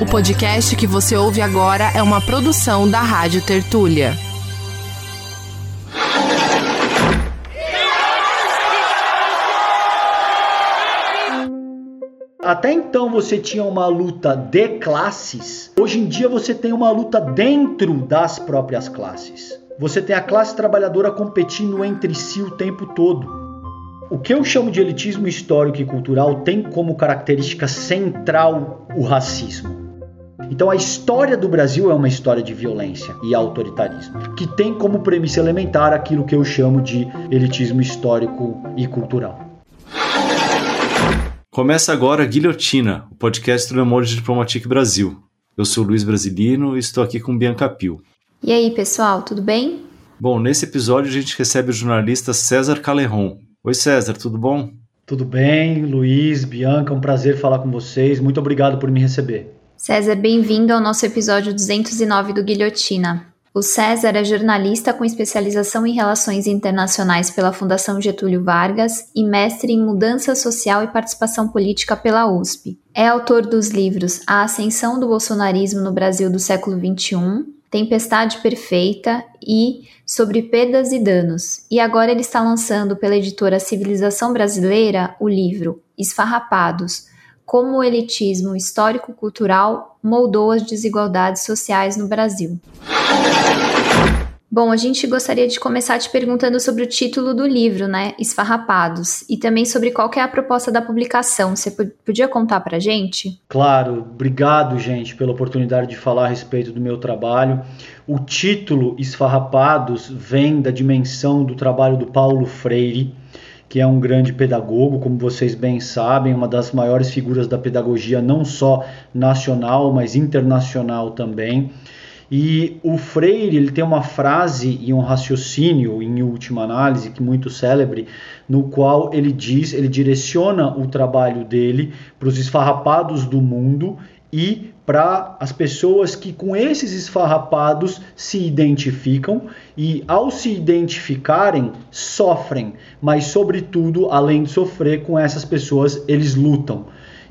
O podcast que você ouve agora é uma produção da Rádio Tertúlia. Até então você tinha uma luta de classes, hoje em dia você tem uma luta dentro das próprias classes. Você tem a classe trabalhadora competindo entre si o tempo todo. O que eu chamo de elitismo histórico e cultural tem como característica central o racismo. Então a história do Brasil é uma história de violência e autoritarismo, que tem como premissa elementar aquilo que eu chamo de elitismo histórico e cultural. Começa agora Guilhotina, o podcast do Monde Diplomatique Brasil. Eu sou Luiz Brasilino e estou aqui com Bianca Pio. E aí, pessoal, tudo bem? Bom, nesse episódio a gente recebe o jornalista César Calerron. Oi, César, tudo bom? Tudo bem, Luiz, Bianca, um prazer falar com vocês. Muito obrigado por me receber. César, bem-vindo ao nosso episódio 209 do Guilhotina. O César é jornalista com especialização em relações internacionais pela Fundação Getúlio Vargas e mestre em mudança social e participação política pela USP. É autor dos livros A Ascensão do Bolsonarismo no Brasil do século XXI, Tempestade Perfeita e Sobre Perdas e Danos. E agora ele está lançando pela editora Civilização Brasileira o livro Esfarrapados: Como o elitismo histórico-cultural moldou as desigualdades sociais no Brasil. Bom, a gente gostaria de começar te perguntando sobre o título do livro, né? Esfarrapados, e também sobre qual é a proposta da publicação. Você podia contar pra gente? Claro, obrigado, gente, pela oportunidade de falar a respeito do meu trabalho. O título Esfarrapados vem da dimensão do trabalho do Paulo Freire, que é um grande pedagogo, como vocês bem sabem, uma das maiores figuras da pedagogia, não só nacional, mas internacional também. E o Freire ele tem uma frase e um raciocínio, em última análise, que muito célebre, no qual ele diz, ele direciona o trabalho dele para os esfarrapados do mundo e para as pessoas que com esses esfarrapados se identificam e ao se identificarem sofrem, mas sobretudo, além de sofrer com essas pessoas, eles lutam.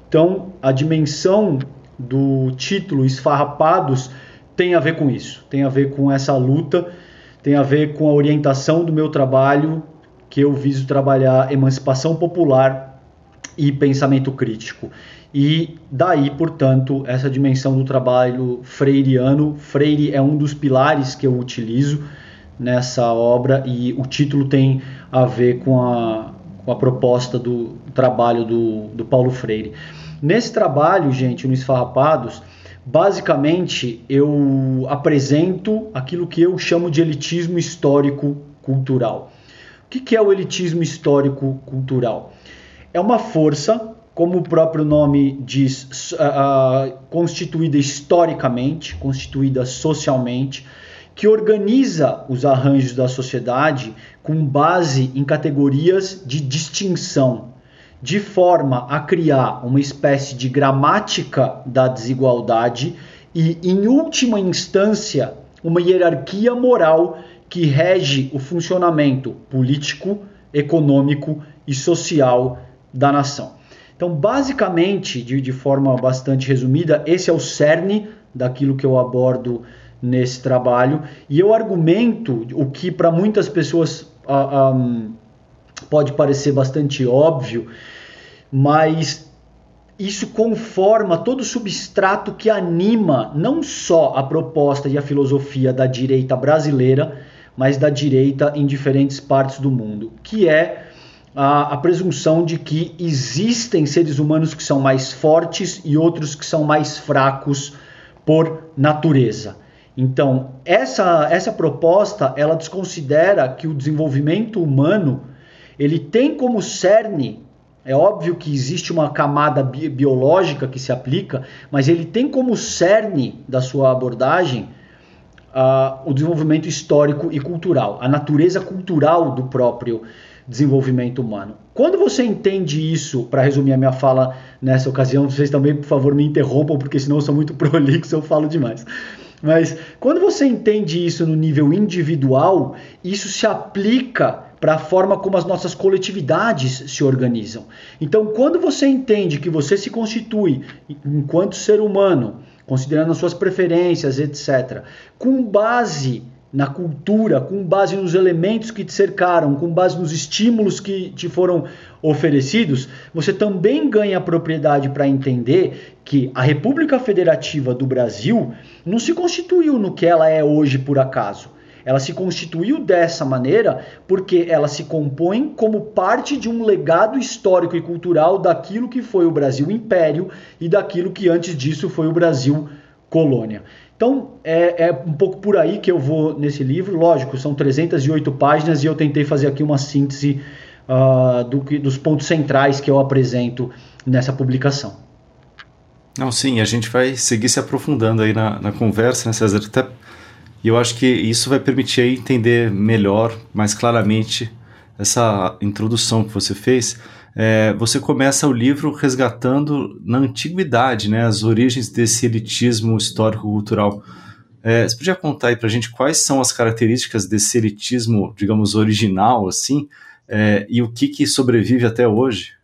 Então, a dimensão do título Esfarrapados tem a ver com isso, tem a ver com essa luta, tem a ver com a orientação do meu trabalho, que eu viso trabalhar emancipação popular e pensamento crítico. E daí, portanto, essa dimensão do trabalho freiriano. Freire é um dos pilares que eu utilizo nessa obra e o título tem a ver com a, com a proposta do trabalho do, do Paulo Freire. Nesse trabalho, gente, no Esfarrapados, Basicamente, eu apresento aquilo que eu chamo de elitismo histórico-cultural. O que é o elitismo histórico-cultural? É uma força, como o próprio nome diz, constituída historicamente, constituída socialmente, que organiza os arranjos da sociedade com base em categorias de distinção, de forma a criar uma espécie de gramática da desigualdade e, em última instância, uma hierarquia moral que rege o funcionamento político, econômico e social da nação. Então, basicamente, de, de forma bastante resumida, esse é o cerne daquilo que eu abordo nesse trabalho e eu argumento o que para muitas pessoas uh, um, pode parecer bastante óbvio, mas isso conforma todo o substrato que anima não só a proposta e a filosofia da direita brasileira, mas da direita em diferentes partes do mundo, que é a, a, presunção de que existem seres humanos que são mais fortes e outros que são mais fracos por natureza. Então, essa, essa proposta, ela desconsidera que o desenvolvimento humano ele tem como cerne, é óbvio que existe uma camada bi biológica que se aplica, mas ele tem como cerne da sua abordagem uh, o desenvolvimento histórico e cultural, a natureza cultural do próprio desenvolvimento humano. Quando você entende isso, para resumir a minha fala nessa ocasião, vocês também, por favor, me interrompam, porque senão eu sou muito prolixo, eu falo demais. Mas quando você entende isso no nível individual, isso se aplica para a forma como as nossas coletividades se organizam. Então, quando você entende que você se constitui enquanto ser humano considerando as suas preferências, etc., com base na cultura, com base nos elementos que te cercaram, com base nos estímulos que te foram oferecidos, você também ganha propriedade para entender que a República Federativa do Brasil não se constituiu no que ela é hoje por acaso. Ela se constituiu dessa maneira porque ela se compõe como parte de um legado histórico e cultural daquilo que foi o Brasil Império e daquilo que antes disso foi o Brasil Colônia. Então, é, é, um pouco por aí que eu vou nesse livro. Lógico, são 308 páginas e eu tentei fazer aqui uma síntese uh, do, dos pontos centrais que eu apresento nessa publicação. Não, sim, a gente vai seguir se aprofundando aí na, na conversa, né, César? E eu acho que isso vai permitir entender melhor, mais claramente, essa introdução que você fez. É, você começa o livro resgatando na antiguidade né, as origens desse elitismo histórico-cultural. É, você podia contar aí para a gente quais são as características desse elitismo, digamos, original, assim, é, e o que, que sobrevive até hoje?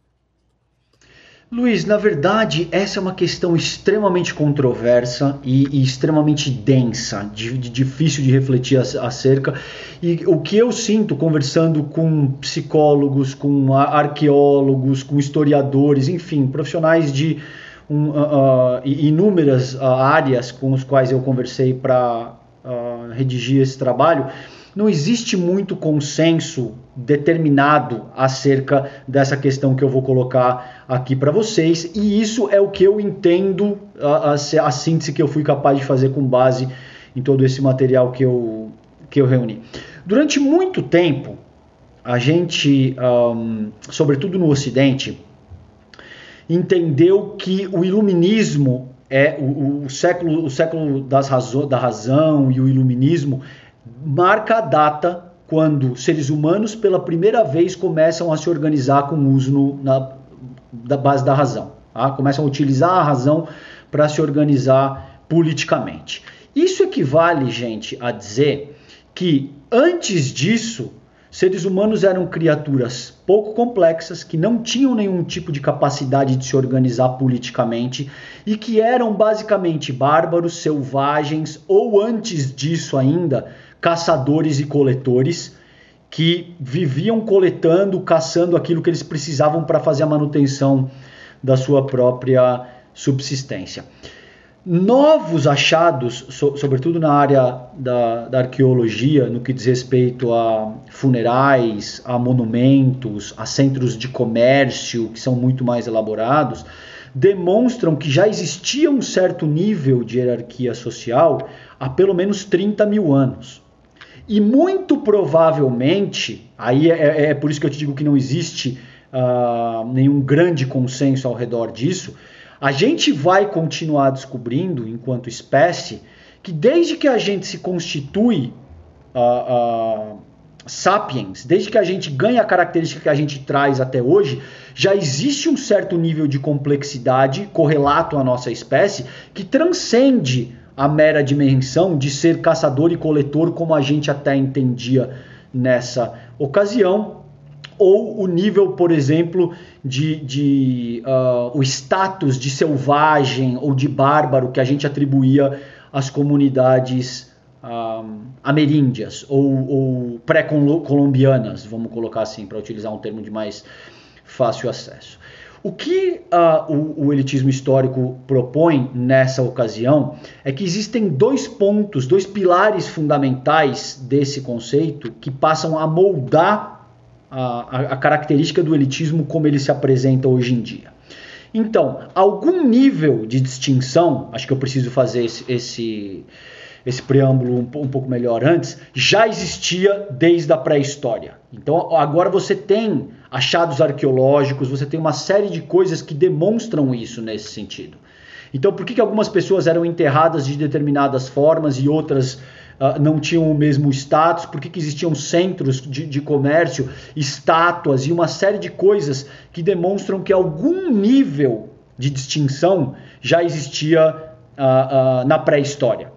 Luiz, na verdade, essa é uma questão extremamente controversa e, e extremamente densa, de, de, difícil de refletir acerca. E o que eu sinto conversando com psicólogos, com arqueólogos, com historiadores, enfim, profissionais de um, uh, uh, inúmeras uh, áreas com os quais eu conversei para redigir esse trabalho, não existe muito consenso determinado acerca dessa questão que eu vou colocar aqui para vocês, e isso é o que eu entendo, a, a, a, síntese que eu fui capaz de fazer com base em todo esse material que eu, que eu reuni. Durante muito tempo, a gente, um, sobretudo no Ocidente, entendeu que o iluminismo é o, o século, o século das razo, da razão e o iluminismo marca a data quando seres humanos pela primeira vez começam a se organizar com o uso no, na da base da razão, tá? começam a utilizar a razão para se organizar politicamente. Isso equivale, gente, a dizer que antes disso seres humanos eram criaturas pouco complexas, que não tinham nenhum tipo de capacidade de se organizar politicamente e que eram basicamente bárbaros, selvagens ou antes disso ainda, caçadores e coletores que viviam coletando, caçando aquilo que eles precisavam para fazer a manutenção da sua própria subsistência. Novos achados, so, sobretudo na área da, da, arqueologia, no que diz respeito a funerais, a monumentos, a centros de comércio, que são muito mais elaborados, demonstram que já existia um certo nível de hierarquia social há pelo menos 30 mil anos. E muito provavelmente, aí é, é, é por isso que eu te digo que não existe uh, nenhum grande consenso ao redor disso, a gente vai continuar descobrindo, enquanto espécie, que desde que a gente se constitui uh, uh, sapiens, desde que a gente ganha a característica que a gente traz até hoje, já existe um certo nível de complexidade correlato à nossa espécie que transcende a mera dimensão de ser caçador e coletor, como a gente até entendia nessa ocasião, ou o nível, por exemplo, de, de uh, o status de selvagem ou de bárbaro que a gente atribuía às comunidades uh, ameríndias ou, ou pré-colombianas, vamos colocar assim, para utilizar um termo de mais fácil acesso. O que uh, o, o, elitismo histórico propõe nessa ocasião é que existem dois pontos, dois pilares fundamentais desse conceito que passam a moldar a, a característica do elitismo como ele se apresenta hoje em dia. Então, algum nível de distinção, acho que eu preciso fazer esse, esse, esse preâmbulo um, um pouco melhor antes, já existia desde a pré-história. Então, agora você tem achados arqueológicos, você tem uma série de coisas que demonstram isso nesse sentido. Então, por que, que algumas pessoas eram enterradas de determinadas formas e outras uh, não tinham o mesmo status? Por que, que existiam centros de, de comércio, estátuas e uma série de coisas que demonstram que algum nível de distinção já existia uh, uh, na pré-história?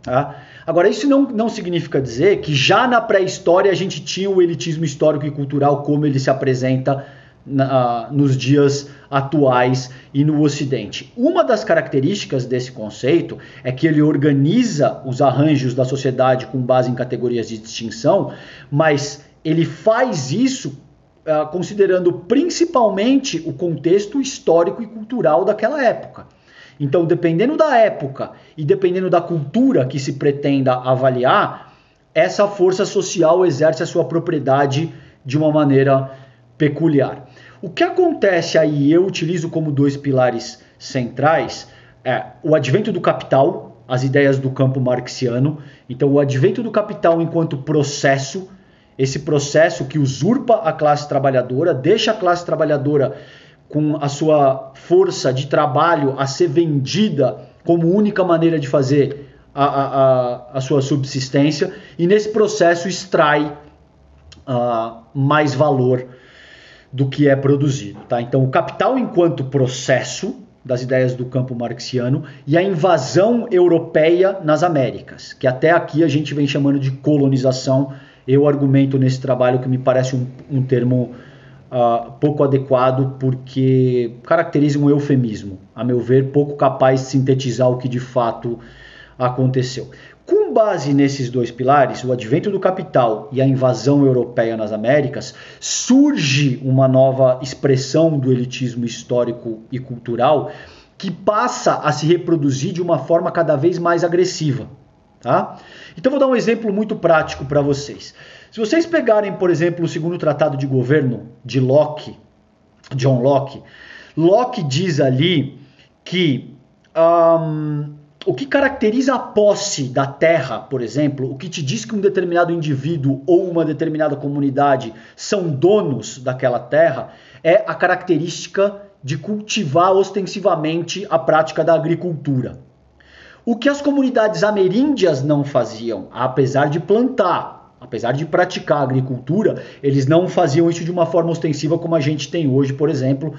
Tá? Agora, isso não, não significa dizer que já na pré-história a gente tinha o elitismo histórico e cultural como ele se apresenta na, nos dias atuais e no Ocidente. Uma das características desse conceito é que ele organiza os arranjos da sociedade com base em categorias de distinção, mas ele faz isso uh, considerando principalmente o contexto histórico e cultural daquela época. Então, dependendo da época e dependendo da cultura que se pretenda avaliar, essa força social exerce a sua propriedade de uma maneira peculiar. O que acontece aí, eu utilizo como dois pilares centrais, é o advento do capital, as ideias do campo marxiano. Então, o advento do capital enquanto processo, esse processo que usurpa a classe trabalhadora, deixa a classe trabalhadora com a sua força de trabalho a ser vendida como única maneira de fazer a, a, a sua subsistência, e nesse processo extrai uh, mais valor do que é produzido. Tá? Então, o capital enquanto processo das ideias do campo marxiano e a invasão europeia nas Américas, que até aqui a gente vem chamando de colonização. Eu argumento nesse trabalho que me parece um, um termo uh, pouco adequado porque caracteriza um eufemismo, a meu ver, pouco capaz de sintetizar o que de fato aconteceu. Com base nesses dois pilares, o advento do capital e a invasão europeia nas Américas, surge uma nova expressão do elitismo histórico e cultural que passa a se reproduzir de uma forma cada vez mais agressiva. Tá? Então vou dar um exemplo muito prático para vocês. Se vocês pegarem, por exemplo, o segundo tratado de governo de Locke, John Locke, Locke diz ali que um, o que caracteriza a posse da terra, por exemplo, o que te diz que um determinado indivíduo ou uma determinada comunidade são donos daquela terra, é a característica de cultivar ostensivamente a prática da agricultura. O que as comunidades ameríndias não faziam, apesar de plantar, apesar de praticar agricultura, eles não faziam isso de uma forma ostensiva como a gente tem hoje, por exemplo,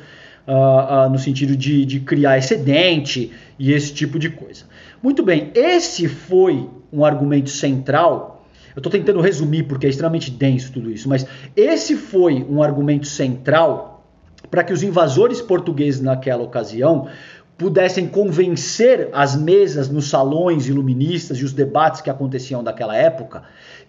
uh, uh, no sentido de, de criar excedente e esse tipo de coisa. Muito bem, esse foi um argumento central. Eu estou tentando resumir porque é extremamente denso tudo isso, mas esse foi um argumento central para que os invasores portugueses naquela ocasião pudessem convencer as mesas nos salões iluministas e os debates que aconteciam daquela época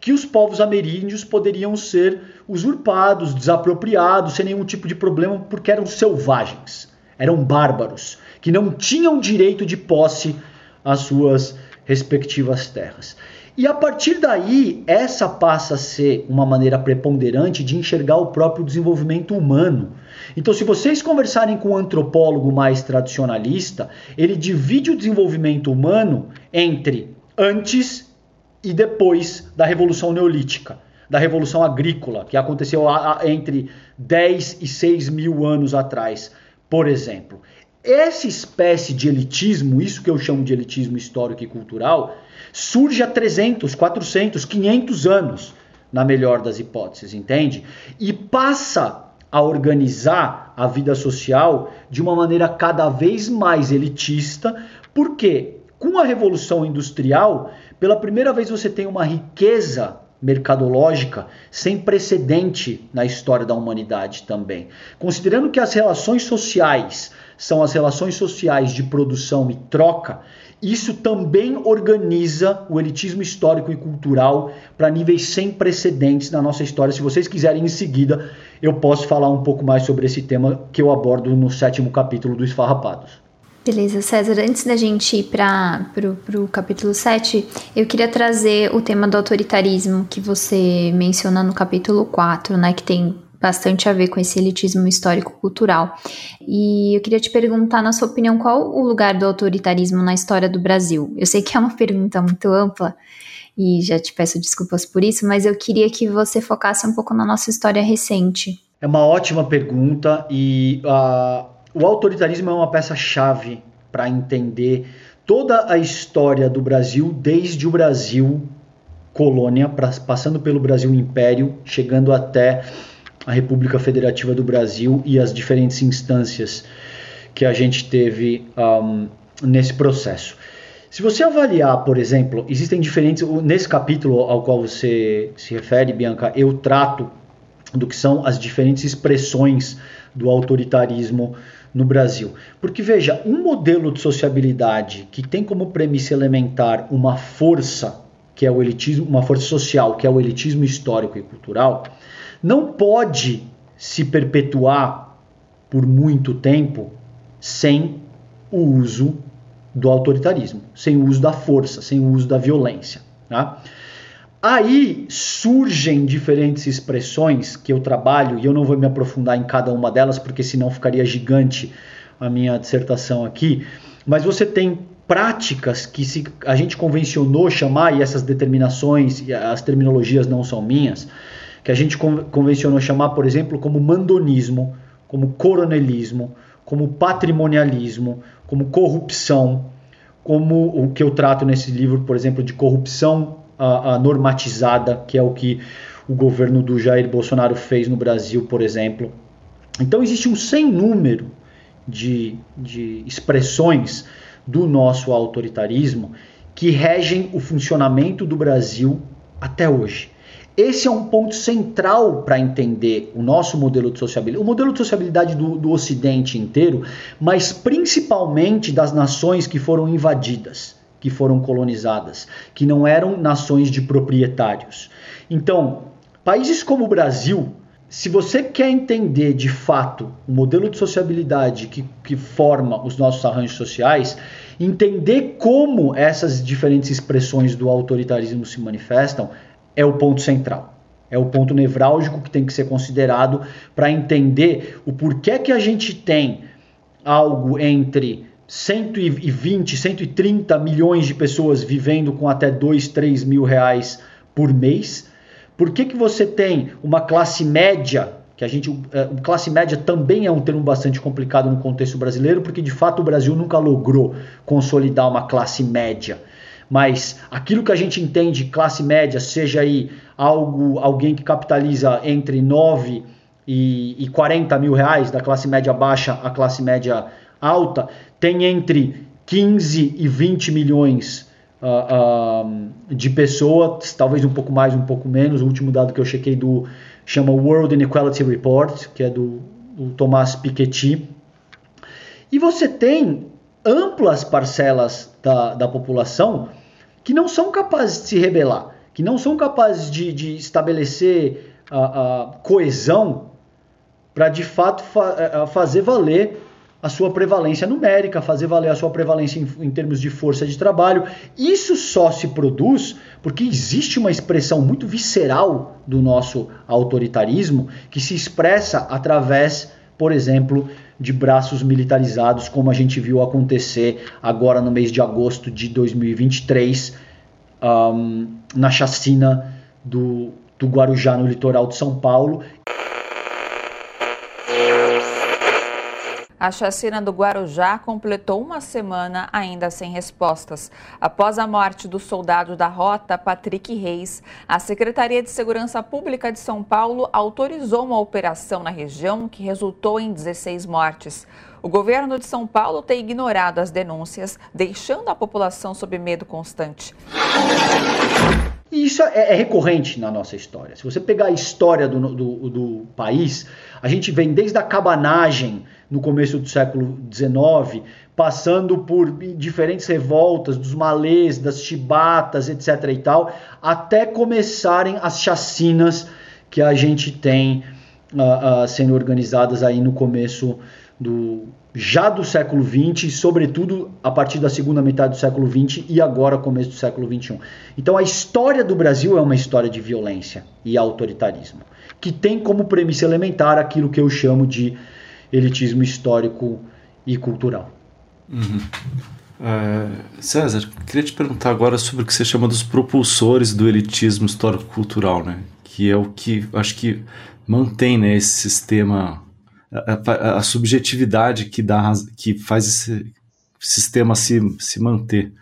que os povos ameríndios poderiam ser usurpados, desapropriados, sem nenhum tipo de problema, porque eram selvagens, eram bárbaros, que não tinham direito de posse às suas respectivas terras. E a partir daí, essa passa a ser uma maneira preponderante de enxergar o próprio desenvolvimento humano. Então, se vocês conversarem com um antropólogo mais tradicionalista, ele divide o desenvolvimento humano entre antes e depois da Revolução Neolítica, da Revolução Agrícola, que aconteceu entre 10 e 6 mil anos atrás, por exemplo. Essa espécie de elitismo, isso que eu chamo de elitismo histórico e cultural, surge há 300, 400, 500 anos, na melhor das hipóteses, entende? E passa a organizar a vida social de uma maneira cada vez mais elitista, porque com a Revolução Industrial, pela primeira vez você tem uma riqueza mercadológica sem precedente na história da humanidade também. Considerando que as relações sociais são as relações sociais de produção e troca, isso também organiza o elitismo histórico e cultural para níveis sem precedentes na nossa história. Se vocês quiserem, em seguida, eu posso falar um pouco mais sobre esse tema que eu abordo no sétimo capítulo do Esfarrapados. Beleza, César. Antes da gente ir para o capítulo 7, eu queria trazer o tema do autoritarismo que você menciona no capítulo 4, né? Que tem bastante a ver com esse elitismo histórico-cultural. E eu queria te perguntar, na sua opinião, qual o lugar do autoritarismo na história do Brasil? Eu sei que é uma pergunta muito ampla e já te peço desculpas por isso, mas eu queria que você focasse um pouco na nossa história recente. É uma ótima pergunta e uh, o autoritarismo é uma peça-chave para entender toda a história do Brasil, desde o Brasil colônia, pra, passando pelo Brasil Império, chegando até a República Federativa do Brasil e as diferentes instâncias que a gente teve um, nesse processo. Se você avaliar, por exemplo, existem diferentes. Nesse capítulo ao qual você se refere, Bianca, eu trato do que são as diferentes expressões do autoritarismo no Brasil. Porque veja, um modelo de sociabilidade que tem como premissa elementar uma força, que é o elitismo, uma força social, que é o elitismo histórico e cultural, não pode se perpetuar por muito tempo sem o uso do autoritarismo, sem o uso da força, sem o uso da violência. Tá? Aí surgem diferentes expressões que eu trabalho, e eu não vou me aprofundar em cada uma delas, porque senão ficaria gigante a minha dissertação aqui. Mas você tem práticas que se a gente convencionou chamar, e essas determinações, as terminologias não são minhas, que a gente convencionou chamar, por exemplo, como mandonismo, como coronelismo, como patrimonialismo, como corrupção, como o que eu trato nesse livro, por exemplo, de corrupção a, a normatizada, que é o que o governo do Jair Bolsonaro fez no Brasil, por exemplo. Então existe um sem número de, de expressões do nosso autoritarismo que regem o funcionamento do Brasil até hoje. Esse é um ponto central para entender o nosso modelo de sociabilidade, o modelo de sociabilidade do, do Ocidente inteiro, mas principalmente das nações que foram invadidas que foram colonizadas, que não eram nações de proprietários. Então, países como o Brasil, se você quer entender de fato o modelo de sociabilidade que, que forma os nossos arranjos sociais, entender como essas diferentes expressões do autoritarismo se manifestam é o ponto central. É o ponto nevrálgico que tem que ser considerado para entender o porquê que a gente tem algo entre 120, 130 milhões de pessoas vivendo com até 2, 3 mil reais por mês? Por que, que você tem uma classe média, que a gente. É, classe média também é um termo bastante complicado no contexto brasileiro, porque de fato o Brasil nunca logrou consolidar uma classe média. Mas aquilo que a gente entende classe média, seja aí algo, alguém que capitaliza entre 9 e, e 40 mil reais, da classe média baixa à classe média alta, tem entre 15 e 20 milhões uh, uh, de pessoas, talvez um pouco mais, um pouco menos. O último dado que eu chequei do chama World Inequality Report, que é do, do Thomas Piketty. E você tem amplas parcelas da, da população que não são capazes de se rebelar, que não são capazes de, de estabelecer a, a coesão para de fato fa fazer valer a sua prevalência numérica, fazer valer a sua prevalência em, em, termos de força de trabalho. Isso só se produz porque existe uma expressão muito visceral do nosso autoritarismo que se expressa através, por exemplo, de braços militarizados, como a gente viu acontecer agora no mês de agosto de 2023, um, na chacina do, do Guarujá, no litoral de São Paulo, A chacina do Guarujá completou uma semana ainda sem respostas. Após a morte do soldado da rota, Patrick Reis, a Secretaria de Segurança Pública de São Paulo autorizou uma operação na região que resultou em 16 mortes. O governo de São Paulo tem ignorado as denúncias, deixando a população sob medo constante. E isso é, é, recorrente na nossa história. Se você pegar a história do, do, do país, a gente vem desde a cabanagem no começo do século XIX, passando por diferentes revoltas dos malês, das chibatas, etc. e tal, até começarem as chacinas que a gente tem uh, uh, sendo organizadas aí no começo do já do século XX, sobretudo a partir da segunda metade do século XX e agora começo do século XXI. Então a história do Brasil é uma história de violência e autoritarismo, que tem como premissa elementar aquilo que eu chamo de elitismo histórico e cultural. Uhum. É, César, queria te perguntar agora sobre o que você chama dos propulsores do elitismo histórico-cultural, né? Que é o que acho que mantém né, esse sistema, a, a, a subjetividade que, dá, que faz esse sistema se, se manter.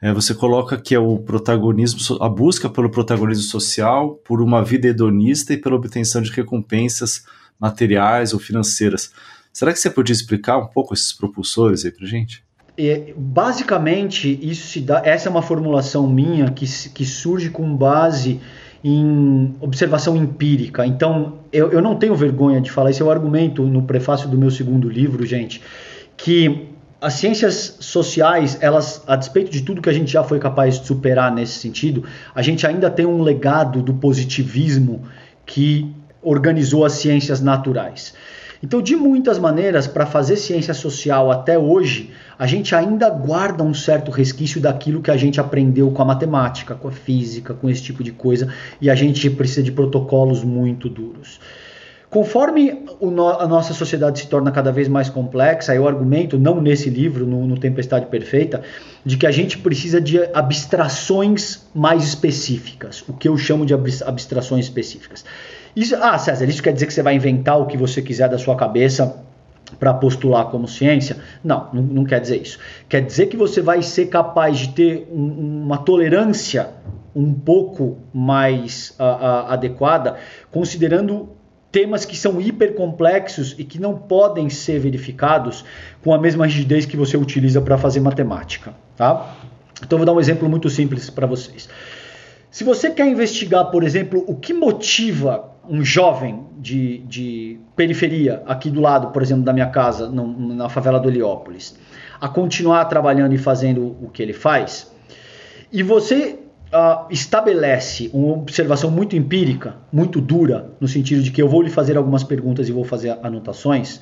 É, você coloca que é o protagonismo, a busca pelo protagonismo social, por uma vida hedonista e pela obtenção de recompensas materiais ou financeiras. Será que você podia explicar um pouco esses propulsores aí para gente? É, basicamente, isso se dá, essa é uma formulação minha que, que surge com base em observação empírica. Então, eu, eu não tenho vergonha de falar, esse é o argumento no prefácio do meu segundo livro, gente, que as ciências sociais, elas, a despeito de tudo que a gente já foi capaz de superar nesse sentido, a gente ainda tem um legado do positivismo que organizou as ciências naturais. Então, de muitas maneiras, para fazer ciência social até hoje, a gente ainda guarda um certo resquício daquilo que a gente aprendeu com a matemática, com a física, com esse tipo de coisa, e a gente precisa de protocolos muito duros. Conforme a nossa sociedade se torna cada vez mais complexa, eu argumento, não nesse livro, no, no, Tempestade Perfeita, de que a gente precisa de abstrações mais específicas, o que eu chamo de abstrações específicas. Isso, ah, César, isso quer dizer que você vai inventar o que você quiser da sua cabeça para postular como ciência? Não, não, não, quer dizer isso. Quer dizer que você vai ser capaz de ter um, uma tolerância um pouco mais adequada, considerando temas que são hipercomplexos e que não podem ser verificados com a mesma rigidez que você utiliza para fazer matemática, tá? Então vou dar um exemplo muito simples para vocês. Se você quer investigar, por exemplo, o que motiva um jovem de, de periferia, aqui do lado, por exemplo, da minha casa, no, na favela do Heliópolis, a continuar trabalhando e fazendo o que ele faz, e você uh, estabelece uma observação muito empírica, muito dura, no sentido de que eu vou lhe fazer algumas perguntas e vou fazer anotações,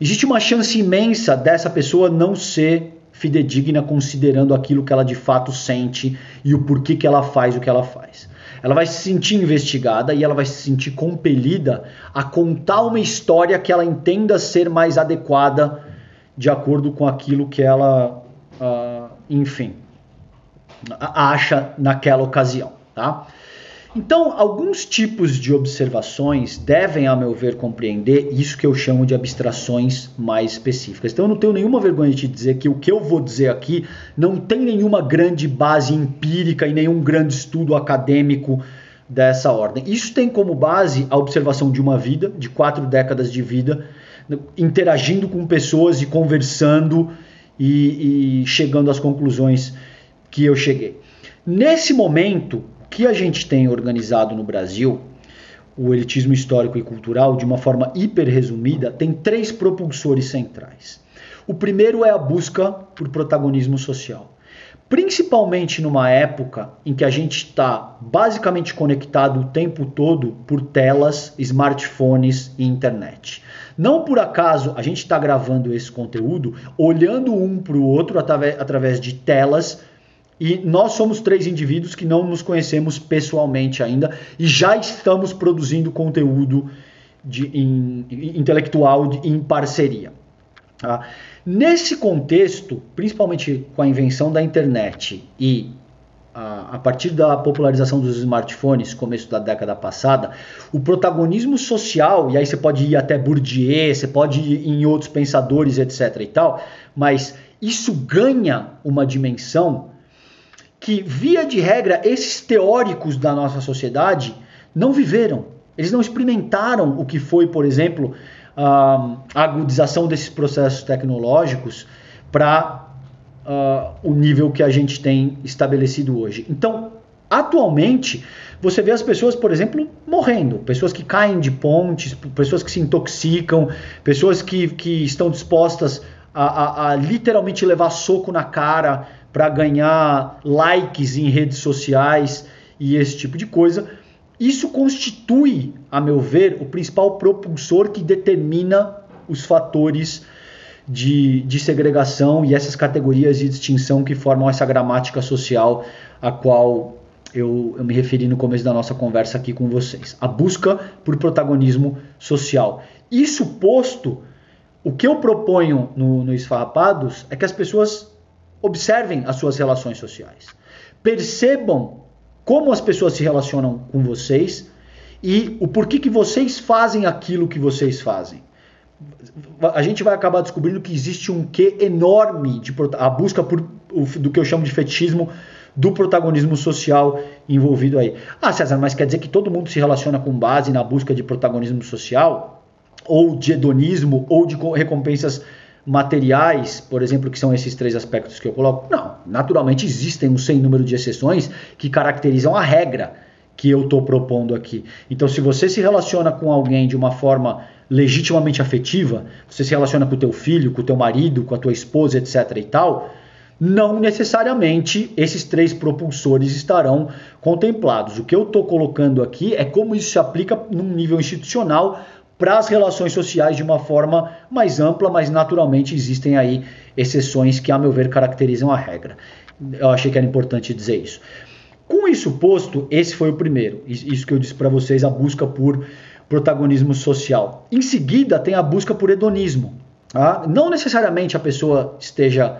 existe uma chance imensa dessa pessoa não ser fidedigna considerando aquilo que ela de fato sente e o porquê que ela faz o que ela faz. Ela vai se sentir investigada e ela vai se sentir compelida a contar uma história que ela entenda ser mais adequada de acordo com aquilo que ela, uh, enfim, acha naquela ocasião, tá? Então, alguns tipos de observações devem, a meu ver, compreender isso que eu chamo de abstrações mais específicas. Então, eu não tenho nenhuma vergonha de te dizer que o que eu vou dizer aqui não tem nenhuma grande base empírica e nenhum grande estudo acadêmico dessa ordem. Isso tem como base a observação de uma vida, de quatro décadas de vida, interagindo com pessoas e conversando e, e chegando às conclusões que eu cheguei. Nesse momento, que a gente tem organizado no Brasil, o elitismo histórico e cultural, de uma forma hiper resumida, tem três propulsores centrais. O primeiro é a busca por protagonismo social. Principalmente numa época em que a gente está basicamente conectado o tempo todo por telas, smartphones e internet. Não por acaso a gente está gravando esse conteúdo olhando um para o outro através de telas e nós somos três indivíduos que não nos conhecemos pessoalmente ainda e já estamos produzindo conteúdo de, in, intelectual de, em parceria. Tá? Nesse contexto, principalmente com a invenção da internet e a, a partir da popularização dos smartphones, começo da década passada, o protagonismo social, e aí você pode ir até Bourdieu, você pode ir em outros pensadores, etc. e tal, mas isso ganha uma dimensão que, via de regra, esses teóricos da nossa sociedade não viveram. Eles não experimentaram o que foi, por exemplo, a agudização desses processos tecnológicos para uh, o nível que a gente tem estabelecido hoje. Então, atualmente, você vê as pessoas, por exemplo, morrendo, pessoas que caem de pontes, pessoas que se intoxicam, pessoas que, que estão dispostas a, a, a literalmente levar soco na cara para ganhar likes em redes sociais e esse tipo de coisa. Isso constitui, a meu ver, o principal propulsor que determina os fatores de, de segregação e essas categorias de distinção que formam essa gramática social a qual eu, eu, me referi no começo da nossa conversa aqui com vocês. A busca por protagonismo social. Isso posto, o que eu proponho no, no Esfarrapados é que as pessoas Observem as suas relações sociais. Percebam como as pessoas se relacionam com vocês e o porquê que vocês fazem aquilo que vocês fazem. A gente vai acabar descobrindo que existe um quê enorme de a busca por do que eu chamo de fetichismo do protagonismo social envolvido aí. Ah, César, mas quer dizer que todo mundo se relaciona com base na busca de protagonismo social? Ou de hedonismo, ou de recompensas materiais, por exemplo, que são esses três aspectos que eu coloco? Não, naturalmente existem um sem número de exceções que caracterizam a regra, que eu estou propondo aqui. Então, se você se relaciona com alguém de uma forma legitimamente afetiva, você se relaciona com o teu filho, com o teu marido, com a tua esposa, etc. e tal, não necessariamente esses três propulsores estarão contemplados. O que eu estou colocando aqui é como isso se aplica num nível institucional para as relações sociais de uma forma mais ampla, mas naturalmente existem aí exceções que, a meu ver, caracterizam a regra. Eu achei que era importante dizer isso. Com isso posto, esse foi o primeiro. Isso que eu disse para vocês, a busca por protagonismo social. Em seguida, tem a busca por hedonismo. Tá? Não necessariamente a pessoa esteja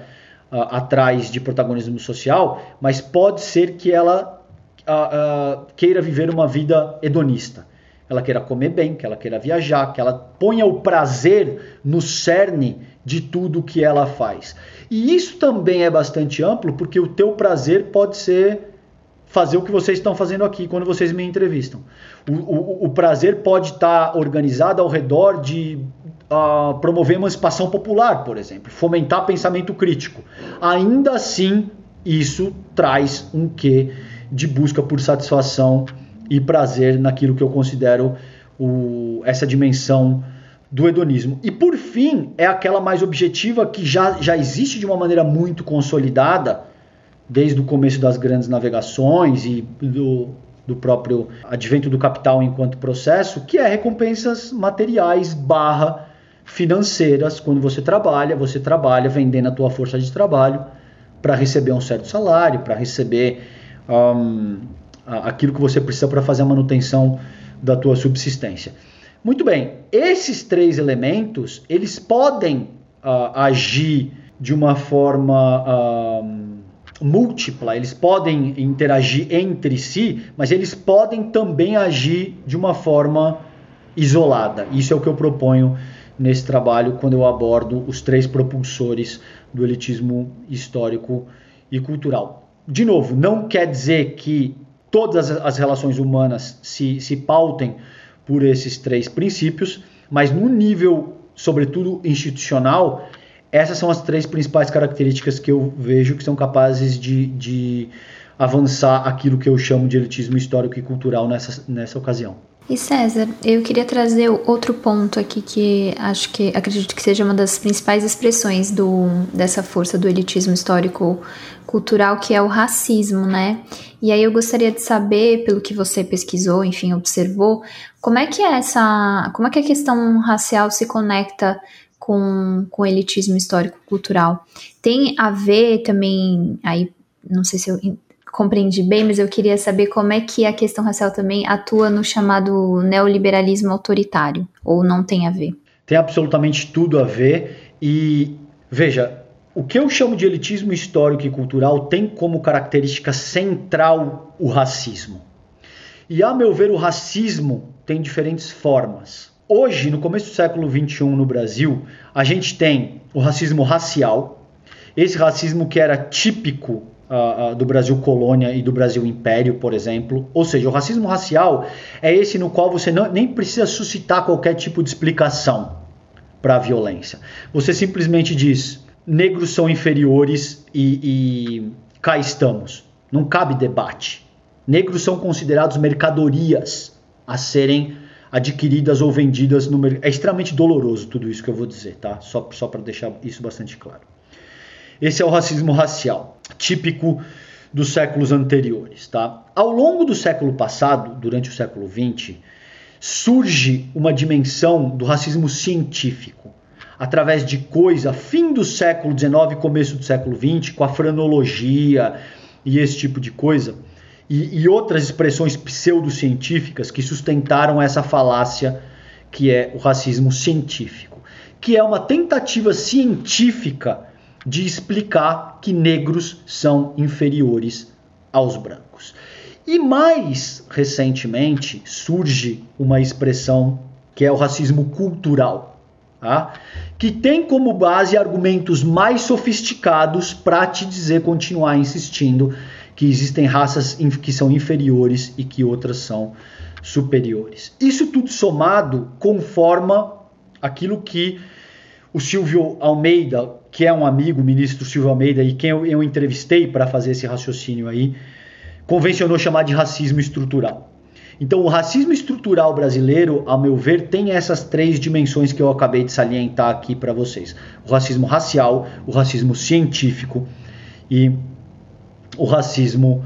uh, atrás de protagonismo social, mas pode ser que ela uh, uh, queira viver uma vida hedonista. Ela queira comer bem, que ela queira viajar, que ela ponha o prazer no cerne de tudo que ela faz. E isso também é bastante amplo, porque o teu prazer pode ser fazer o que vocês estão fazendo aqui quando vocês me entrevistam. O, o, o prazer pode estar organizado ao redor de uh, promover emancipação popular, por exemplo, fomentar pensamento crítico. Ainda assim, isso traz um quê de busca por satisfação e prazer naquilo que eu considero o, essa dimensão do hedonismo. E por fim, é aquela mais objetiva que já, já existe de uma maneira muito consolidada desde o começo das grandes navegações e do, do próprio advento do capital enquanto processo, que é recompensas materiais barra financeiras. Quando você trabalha, você trabalha vendendo a tua força de trabalho para receber um certo salário, para receber um, aquilo que você precisa para fazer a manutenção da tua subsistência. Muito bem, esses três elementos eles podem uh, agir de uma forma uh, múltipla, eles podem interagir entre si, mas eles podem também agir de uma forma isolada. Isso é o que eu proponho nesse trabalho quando eu abordo os três propulsores do elitismo histórico e cultural. De novo, não quer dizer que todas as relações humanas se, se pautem por esses três princípios, mas no nível, sobretudo institucional, essas são as três principais características que eu vejo que são capazes de, de avançar aquilo que eu chamo de elitismo histórico e cultural nessa, nessa ocasião. E César, eu queria trazer outro ponto aqui que acho que acredito que seja uma das principais expressões do, dessa força do elitismo histórico cultural, que é o racismo, né? E aí eu gostaria de saber, pelo que você pesquisou, enfim, observou, como é que é essa, como é que a questão racial se conecta com, com elitismo histórico-cultural. Tem a ver também, aí não sei se eu compreendi bem, mas eu queria saber como é que a questão racial também atua no chamado neoliberalismo autoritário, ou não tem a ver? Tem absolutamente tudo a ver e veja, o que eu chamo de elitismo histórico e cultural tem como característica central o racismo. E a meu ver, o racismo tem diferentes formas. Hoje, no começo do século XXI no Brasil, a gente tem o racismo racial, esse racismo que era típico uh, do Brasil colônia e do Brasil império, por exemplo. Ou seja, o racismo racial é esse no qual você não, nem precisa suscitar qualquer tipo de explicação para a violência. Você simplesmente diz: negros são inferiores e, e cá estamos. Não cabe debate. Negros são considerados mercadorias a serem adquiridas ou vendidas no mercado. É extremamente doloroso tudo isso que eu vou dizer, tá? Só, só para deixar isso bastante claro. Esse é o racismo racial, típico dos séculos anteriores, tá? Ao longo do século passado, durante o século XX, surge uma dimensão do racismo científico, através de coisa, fim do século XIX, começo do século XX, com a franologia e esse tipo de coisa e, e outras expressões pseudocientíficas que sustentaram essa falácia que é o racismo científico, que é uma tentativa científica de explicar que negros são inferiores aos brancos. E mais recentemente surge uma expressão que é o racismo cultural, tá? que tem como base argumentos mais sofisticados para te dizer continuar insistindo que existem raças que são inferiores e que outras são superiores. Isso tudo somado conforma aquilo que o Silvio Almeida, que é um amigo, o ministro Silvio Almeida, e quem eu, eu entrevistei para fazer esse raciocínio aí, convencionou chamar de racismo estrutural. Então, o racismo estrutural brasileiro, ao meu ver, tem essas três dimensões que eu acabei de salientar aqui para vocês: o racismo racial, o racismo científico e o racismo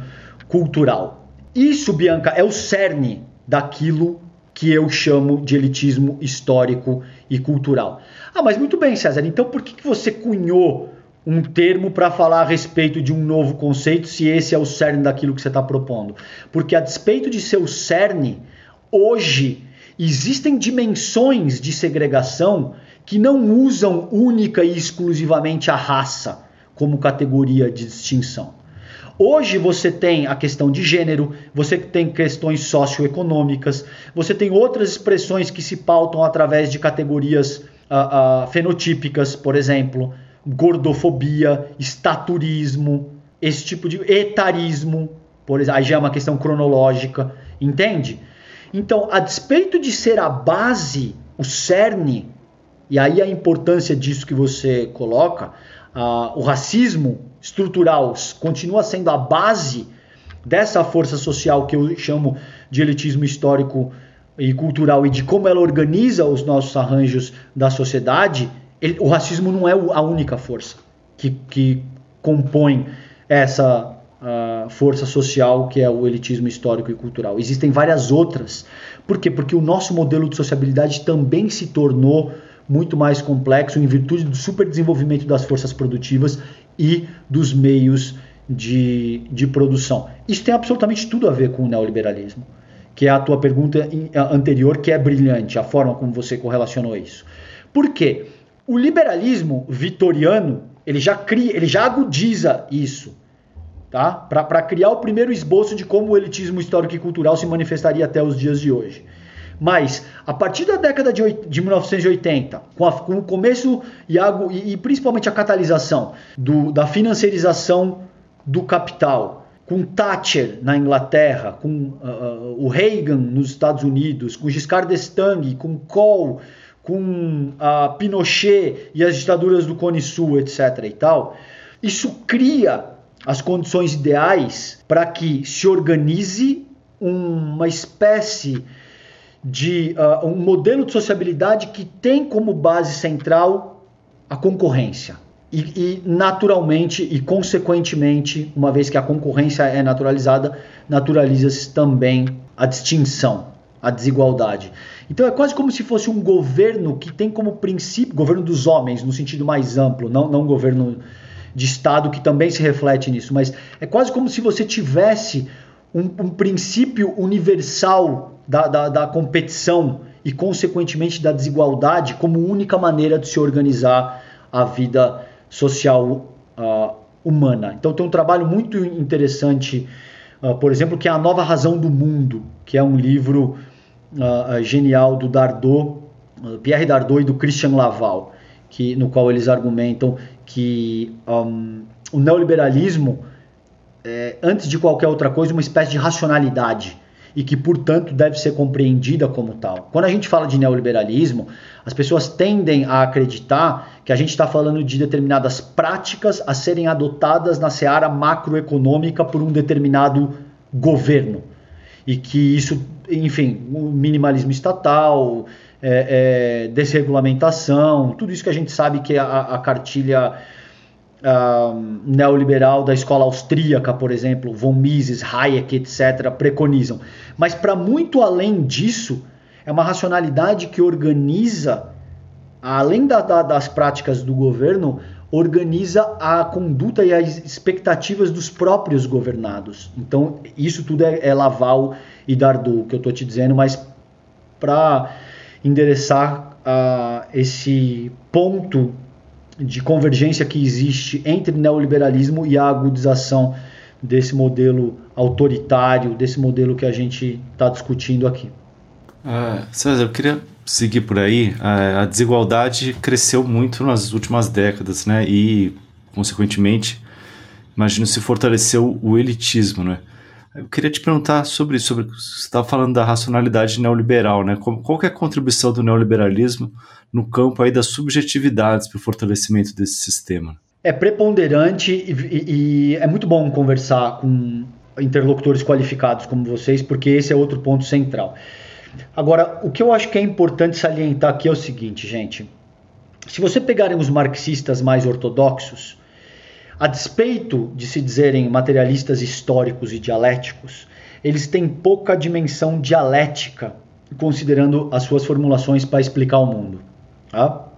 cultural. Isso, Bianca, é o cerne daquilo que eu chamo de elitismo histórico e cultural. Ah, mas muito bem, César, então por que, que você cunhou um termo para falar a respeito de um novo conceito, se esse é o cerne daquilo que você está propondo. Porque a despeito de ser o cerne, hoje existem dimensões de segregação que não usam única e exclusivamente a raça como categoria de distinção. Hoje você tem a questão de gênero, você tem questões socioeconômicas, você tem outras expressões que se pautam através de categorias uh, uh, fenotípicas, por exemplo gordofobia, estaturismo, esse tipo de etarismo, por exemplo, aí já é uma questão cronológica, entende? Então, a despeito de ser a base, o cerne, e aí a importância disso que você coloca, uh, o racismo estrutural continua sendo a base dessa força social que eu chamo de elitismo histórico e cultural e de como ela organiza os nossos arranjos da sociedade, ele, o racismo não é a única força que, que compõe essa uh, força social que é o elitismo histórico e cultural. Existem várias outras. Por quê? Porque o nosso modelo de sociabilidade também se tornou muito mais complexo em virtude do superdesenvolvimento das forças produtivas e dos meios de, de produção. Isso tem absolutamente tudo a ver com o neoliberalismo, que é a tua pergunta anterior, que é brilhante, a forma como você correlacionou isso. Por quê? O liberalismo vitoriano, ele já cria, ele já agudiza isso, tá? Para criar o primeiro esboço de como o elitismo histórico e cultural se manifestaria até os dias de hoje. Mas, a partir da década de, de 1980, com, a, com, o começo e, a, e, principalmente a catalisação do, da financiarização do capital, com Thatcher na Inglaterra, com uh, uh, o Reagan nos Estados Unidos, com Giscard d'Estaing, com Kohl com a Pinochet e as ditaduras do Cone Sul, etc. e tal, isso cria as condições ideais para que se organize uma espécie de uh, um modelo de sociabilidade que tem como base central a concorrência. E, e, naturalmente e consequentemente, uma vez que a concorrência é naturalizada, naturaliza-se também a distinção, a desigualdade. Então é quase como se fosse um governo que tem como princípio, governo dos homens, no sentido mais amplo, não, não governo de Estado que também se reflete nisso, mas é quase como se você tivesse um, um princípio universal da, da, da, competição e, consequentemente, da desigualdade como única maneira de se organizar a vida social uh, humana. Então tem um trabalho muito interessante, uh, por exemplo, que é A Nova Razão do Mundo, que é um livro uh, genial do Dardot, Pierre Dardot e do Christian Laval, que, no qual eles argumentam que um, o neoliberalismo é, antes de qualquer outra coisa, uma espécie de racionalidade e que, portanto, deve ser compreendida como tal. Quando a gente fala de neoliberalismo, as pessoas tendem a acreditar que a gente está falando de determinadas práticas a serem adotadas na seara macroeconômica por um determinado governo e que isso, enfim, o minimalismo estatal, é, é, desregulamentação, tudo isso que a gente sabe que a, a cartilha neoliberal da escola austríaca, por exemplo, von Mises, Hayek, etc., preconizam. Mas para muito além disso, é uma racionalidade que organiza, além da, da, das práticas do governo, organiza a conduta e as expectativas dos próprios governados. Então, isso tudo é, é Laval e Dardot, que eu estou te dizendo, mas para endereçar uh, esse ponto de convergência que existe entre neoliberalismo e a agudização desse modelo autoritário, desse modelo que a gente está discutindo aqui. Uh, César, eu queria seguir por aí, a, a, desigualdade cresceu muito nas últimas décadas, né? E, consequentemente, imagino se fortaleceu o elitismo, né? Eu queria te perguntar sobre isso, sobre, você estava falando da racionalidade neoliberal, né? Qual, qual é a contribuição do neoliberalismo no campo aí das subjetividades para o fortalecimento desse sistema? É preponderante e, e, e é muito bom conversar com interlocutores qualificados como vocês, porque esse é outro ponto central. Agora, o que eu acho que é importante salientar aqui é o seguinte, gente. Se você pegarem os marxistas mais ortodoxos, a despeito de se dizerem materialistas históricos e dialéticos, eles têm pouca dimensão dialética, considerando as suas formulações para explicar o mundo. Tá?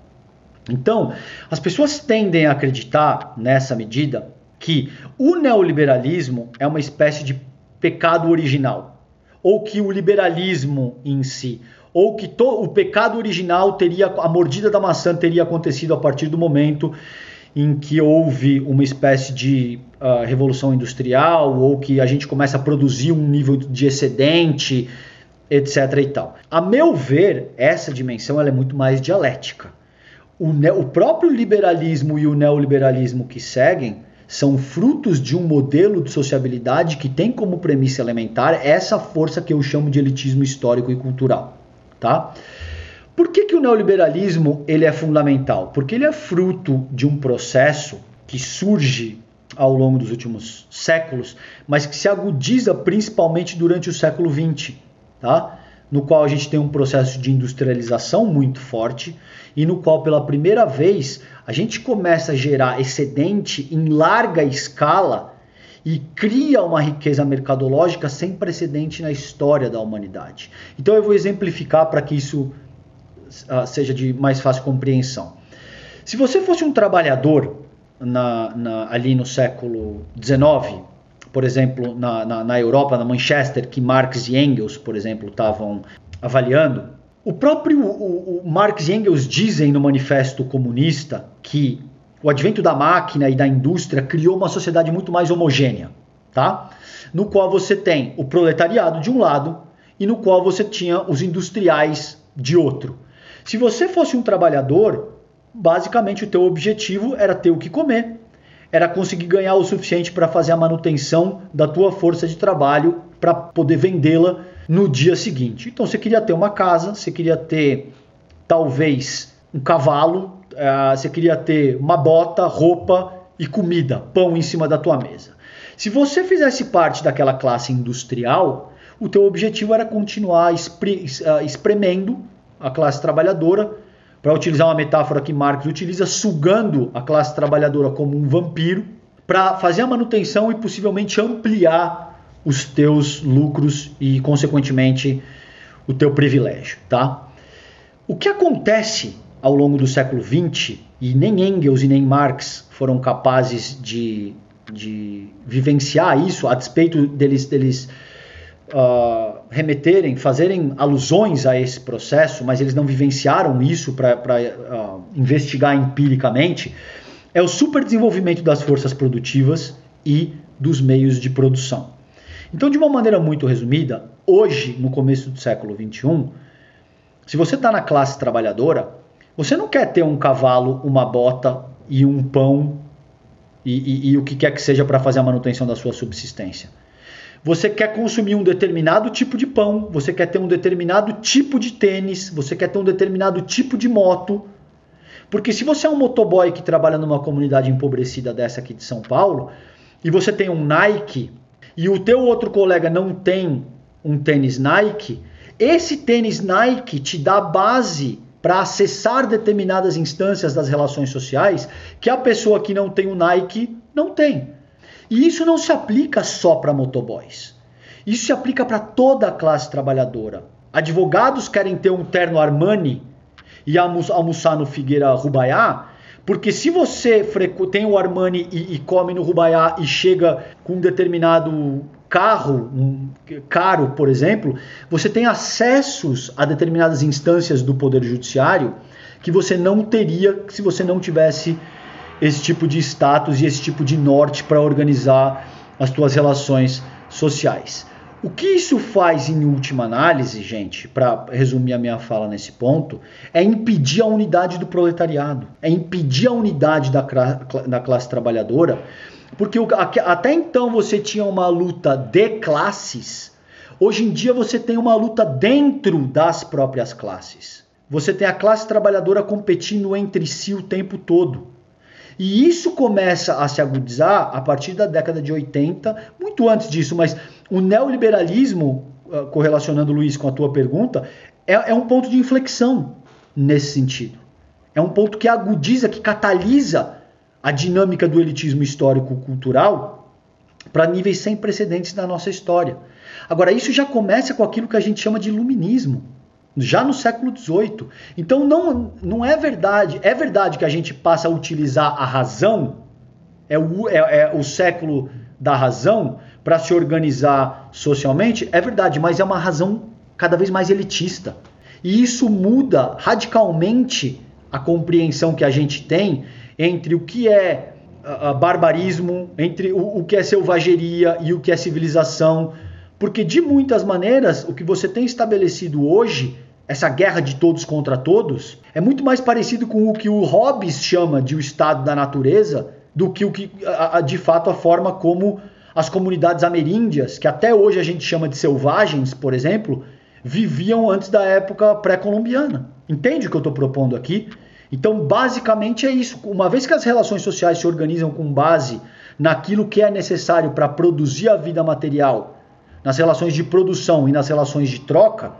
Então, as pessoas tendem a acreditar, nessa medida, que o neoliberalismo é uma espécie de pecado original, ou que o liberalismo em si, ou que o pecado original teria, a mordida da maçã teria acontecido a partir do momento em que houve uma espécie de uh, revolução industrial ou que a gente começa a produzir um nível de excedente, etc. e tal. A meu ver, essa dimensão ela é muito mais dialética. O, o próprio liberalismo e o neoliberalismo que seguem são frutos de um modelo de sociabilidade que tem como premissa elementar essa força que eu chamo de elitismo histórico e cultural, tá? Por que, que o neoliberalismo ele é fundamental? Porque ele é fruto de um processo que surge ao longo dos últimos séculos, mas que se agudiza principalmente durante o século XX, tá? no qual a gente tem um processo de industrialização muito forte e no qual pela primeira vez a gente começa a gerar excedente em larga escala e cria uma riqueza mercadológica sem precedente na história da humanidade. Então eu vou exemplificar para que isso uh, seja de mais fácil compreensão. Se você fosse um trabalhador na, na, ali no século XIX, por exemplo, na, na, na, Europa, na Manchester, que Marx e Engels, por exemplo, estavam avaliando, o próprio o, o Marx e Engels dizem no Manifesto Comunista que o advento da máquina e da indústria criou uma sociedade muito mais homogênea, tá? No qual você tem o proletariado de um lado e no qual você tinha os industriais de outro. Se você fosse um trabalhador, basicamente o teu objetivo era ter o que comer, era conseguir ganhar o suficiente para fazer a manutenção da tua força de trabalho para poder vendê-la no dia seguinte. Então você queria ter uma casa, você queria ter talvez um cavalo, uh, você queria ter uma bota, roupa e comida, pão em cima da tua mesa. Se você fizesse parte daquela classe industrial, o teu objetivo era continuar ah, espremendo a classe trabalhadora, para utilizar uma metáfora que Marx utiliza, sugando a classe trabalhadora como um vampiro, para fazer a manutenção e possivelmente ampliar os teus lucros e, consequentemente, o teu privilégio, tá? O que acontece ao longo do século XX, e nem Engels e nem Marx foram capazes de, de vivenciar isso, a despeito deles, deles uh, remeterem, fazerem alusões a esse processo, mas eles não vivenciaram isso para uh, ah, investigar empiricamente, é o superdesenvolvimento das forças produtivas e dos meios de produção. Então, de uma maneira muito resumida, hoje, no começo do século XXI, se você está na classe trabalhadora, você não quer ter um cavalo, uma bota e um pão e, e, e o que quer que seja para fazer a manutenção da sua subsistência. Você quer consumir um determinado tipo de pão, você quer ter um determinado tipo de tênis, você quer ter um determinado tipo de moto. Porque se você é um motoboy que trabalha numa comunidade empobrecida dessa aqui de São Paulo, e você tem um Nike, e o teu outro colega não tem um tênis Nike, esse tênis Nike te dá base para acessar determinadas instâncias das relações sociais que a pessoa que não tem o Nike não tem. E isso não se aplica só para motoboys. Isso se aplica para toda a classe trabalhadora. Advogados querem ter um terno Armani e almoçar no Figueira Rubaiá, porque se você tem o Armani e, e, come no Rubaiá e chega com um determinado carro um, caro, por exemplo, você tem acessos a determinadas instâncias do Poder Judiciário que você não teria se você não tivesse esse tipo de status e esse tipo de norte para organizar as tuas relações sociais. O que isso faz em última análise, gente, para resumir a minha fala nesse ponto, é impedir a unidade do proletariado, é impedir a unidade da, da classe trabalhadora, porque até então você tinha uma luta de classes, hoje em dia você tem uma luta dentro das próprias classes. Você tem a classe trabalhadora competindo entre si o tempo todo. E isso começa a se agudizar a partir da década de 80, muito antes disso, mas o neoliberalismo, ah, correlacionando, Luiz, com a tua pergunta, é, é um ponto de inflexão nesse sentido. É um ponto que agudiza, que catalisa a dinâmica do elitismo histórico-cultural para níveis sem precedentes na nossa história. Agora, isso já começa com aquilo que a gente chama de iluminismo, já no século XVIII. Então, não, não é verdade. É verdade que a gente passa a utilizar a razão, é o, é, é o século da razão, para se organizar socialmente. É verdade, mas é uma razão cada vez mais elitista. E isso muda radicalmente a compreensão que a gente tem entre o que é barbarismo, entre o, o que é selvageria e o que é civilização. Porque, de muitas maneiras, o que você tem estabelecido hoje, essa guerra de todos contra todos, é muito mais parecido com o que o Hobbes chama de o estado da natureza do que o que, de fato, a forma como as comunidades ameríndias, que até hoje a gente chama de selvagens, por exemplo, viviam antes da época pré-colombiana. Entende o que eu estou propondo aqui? Então, basicamente é isso. Uma vez que as relações sociais se organizam com base naquilo que é necessário para produzir a vida material, nas relações de produção e nas relações de troca,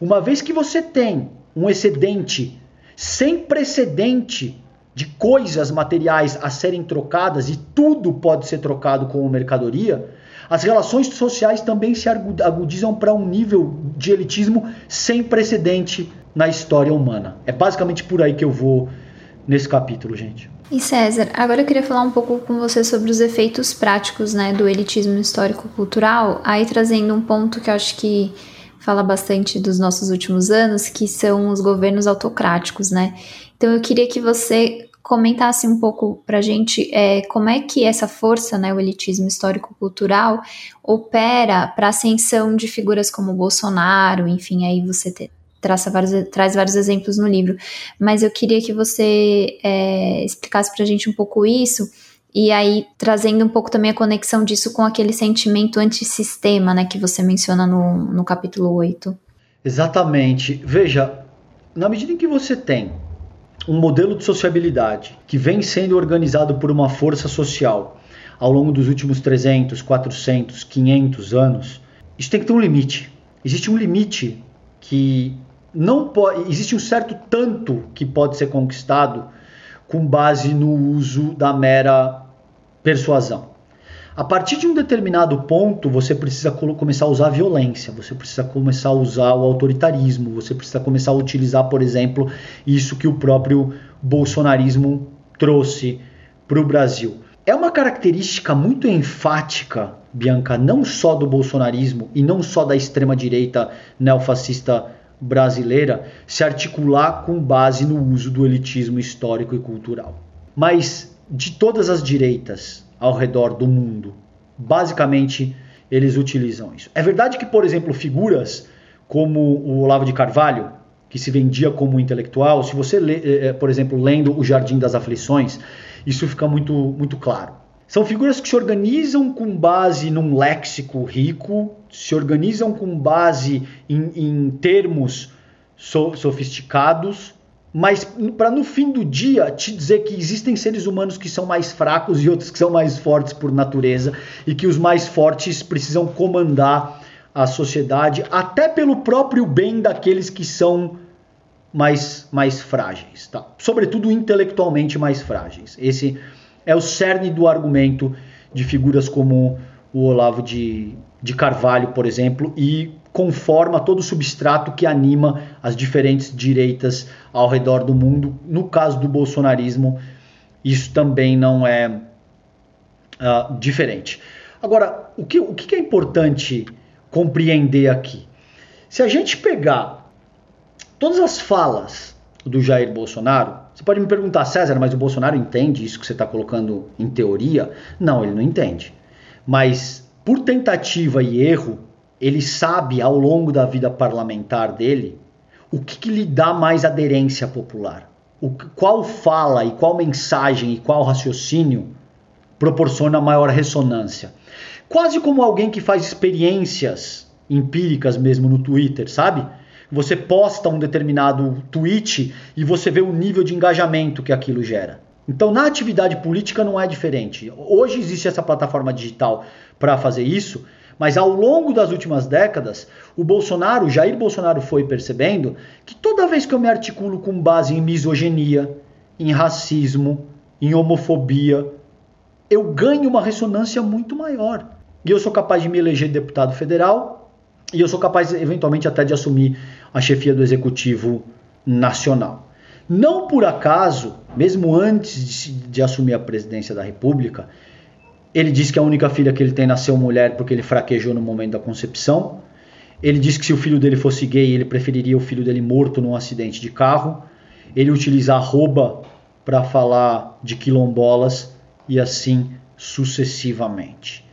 uma vez que você tem um excedente sem precedente de coisas materiais a serem trocadas e tudo pode ser trocado como mercadoria, as relações sociais também se agudizam para um nível de elitismo sem precedente na história humana. É basicamente por aí que eu vou nesse capítulo, gente. E César, agora eu queria falar um pouco com você sobre os efeitos práticos né, do elitismo histórico-cultural, aí trazendo um ponto que eu acho que fala bastante dos nossos últimos anos, que são os governos autocráticos, né? Então eu queria que você comentasse um pouco para a gente é, como é que essa força, né, o elitismo histórico-cultural, opera para a ascensão de figuras como Bolsonaro, enfim, aí você te, traça vários, traz vários exemplos no livro. Mas eu queria que você é, explicasse para a gente um pouco isso, e aí trazendo um pouco também a conexão disso com aquele sentimento antissistema, né, que você menciona no, no capítulo 8. Exatamente. Veja, na medida em que você tem um modelo de sociabilidade que vem sendo organizado por uma força social ao longo dos últimos 300, 400, 500 anos, isso tem que ter um limite. Existe um limite que não pode, existe um certo tanto que pode ser conquistado com base no uso da mera persuasão. A partir de um determinado ponto, você precisa começar a usar a violência, você precisa começar a usar o autoritarismo, você precisa começar a utilizar, por exemplo, isso que o próprio bolsonarismo trouxe para o Brasil. É uma característica muito enfática, Bianca, não só do bolsonarismo e não só da extrema-direita neofascista brasileira, se articular com base no uso do elitismo histórico e cultural. Mas de todas as direitas, ao redor do mundo. Basicamente, eles utilizam isso. É verdade que, por exemplo, figuras como o Olavo de Carvalho, que se vendia como intelectual, se você, lê, eh, eh, por exemplo, lendo O Jardim das Aflições, isso fica muito, muito claro. São figuras que se organizam com base num léxico rico, se organizam com base em, em termos so, sofisticados, mas para no fim do dia te dizer que existem seres humanos que são mais fracos e outros que são mais fortes por natureza e que os mais fortes precisam comandar a sociedade até pelo próprio bem daqueles que são mais mais frágeis, tá? Sobretudo intelectualmente mais frágeis. Esse é o cerne do argumento de figuras como o Olavo de, de Carvalho, por exemplo, e conforma todo o substrato que anima as diferentes direitas ao redor do mundo. No caso do bolsonarismo, isso também não é uh, diferente. Agora, o que, o que é importante compreender aqui? Se a gente pegar todas as falas do Jair Bolsonaro, você pode me perguntar, César, mas o Bolsonaro entende isso que você está colocando em teoria? Não, ele não entende. Mas por tentativa e erro, ele sabe ao longo da vida parlamentar dele o que, que lhe dá mais aderência popular. O, qual fala e qual mensagem e qual raciocínio proporciona maior ressonância. Quase como alguém que faz experiências empíricas mesmo no Twitter, sabe? Você posta um determinado tweet e você vê o nível de engajamento que aquilo gera. Então, na atividade política não é diferente. Hoje existe essa plataforma digital para fazer isso, mas ao longo das últimas décadas, o Bolsonaro, o Jair Bolsonaro foi percebendo que toda vez que eu me articulo com base em misoginia, em racismo, em homofobia, eu ganho uma ressonância muito maior. E eu sou capaz de me eleger deputado federal e eu sou capaz, eventualmente, até de assumir a chefia do executivo nacional. Não por acaso, mesmo antes de, de assumir a presidência da República, ele disse que a única filha que ele tem nasceu mulher porque ele fraquejou no momento da concepção. Ele disse que se o filho dele fosse gay, ele preferiria o filho dele morto num acidente de carro. Ele utiliza arroba para falar de quilombolas e assim sucessivamente.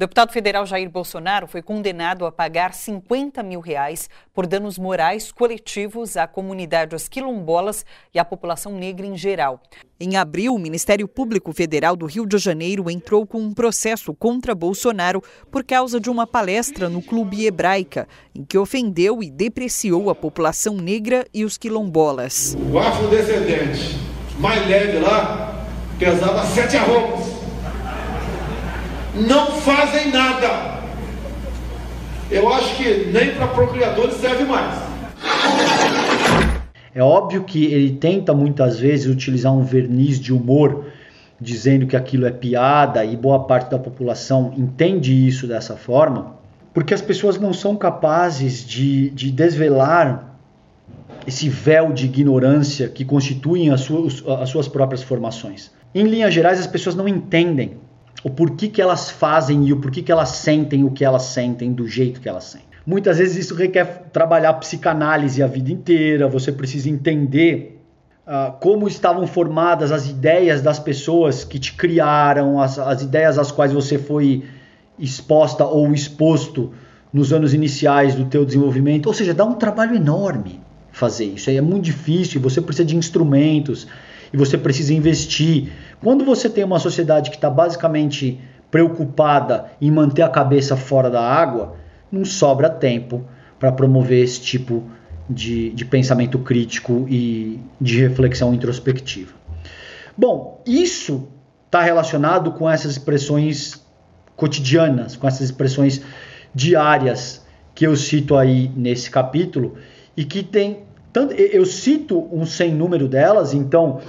Deputado federal Jair Bolsonaro foi condenado a pagar 50 mil reais por danos morais coletivos à comunidade os quilombolas e à população negra em geral. Em abril, o Ministério Público Federal do Rio de Janeiro entrou com um processo contra Bolsonaro por causa de uma palestra no Clube Hebraica, em que ofendeu e depreciou a população negra e os quilombolas. O afrodescendente mais leve lá pesava sete arrobas não fazem nada. Eu acho que nem para procriadores serve mais. É óbvio que ele tenta muitas vezes utilizar um verniz de humor, dizendo que aquilo é piada, e boa parte da população entende isso dessa forma, porque as pessoas não são capazes de, de desvelar esse véu de ignorância que constituem as suas, as suas próprias formações. Em linhas gerais, as pessoas não entendem o porquê que elas fazem e o porquê que elas sentem o que elas sentem do jeito que elas sentem. Muitas vezes isso requer trabalhar psicanálise a vida inteira, você precisa entender uh, como estavam formadas as ideias das pessoas que te criaram, as, as ideias às quais você foi exposta ou exposto nos anos iniciais do teu desenvolvimento. Ou seja, dá um trabalho enorme fazer isso. É muito difícil, você precisa de instrumentos e você precisa investir. Quando você tem uma sociedade que está basicamente preocupada em manter a cabeça fora da água, não sobra tempo para promover esse tipo de, de pensamento crítico e de reflexão introspectiva. Bom, isso está relacionado com essas expressões cotidianas, com essas expressões diárias que eu cito aí nesse capítulo e que tem tanto, eu cito um sem número delas, então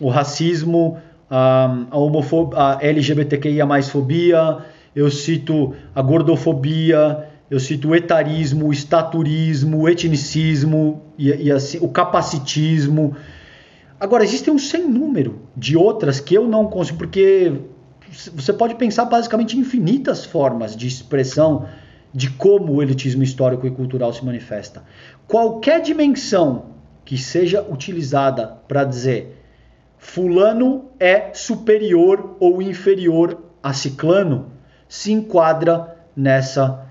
o racismo, a, a, homofobia, a LGBTQIA mais fobia, eu cito a gordofobia, eu cito o etarismo, o estaturismo, o etnicismo e, e assim, o capacitismo. Agora, existem um sem número de outras que eu não consigo, porque você pode pensar basicamente infinitas formas de expressão de como o elitismo histórico e cultural se manifesta. Qualquer dimensão que seja utilizada para dizer fulano é superior ou inferior a ciclano se enquadra nessa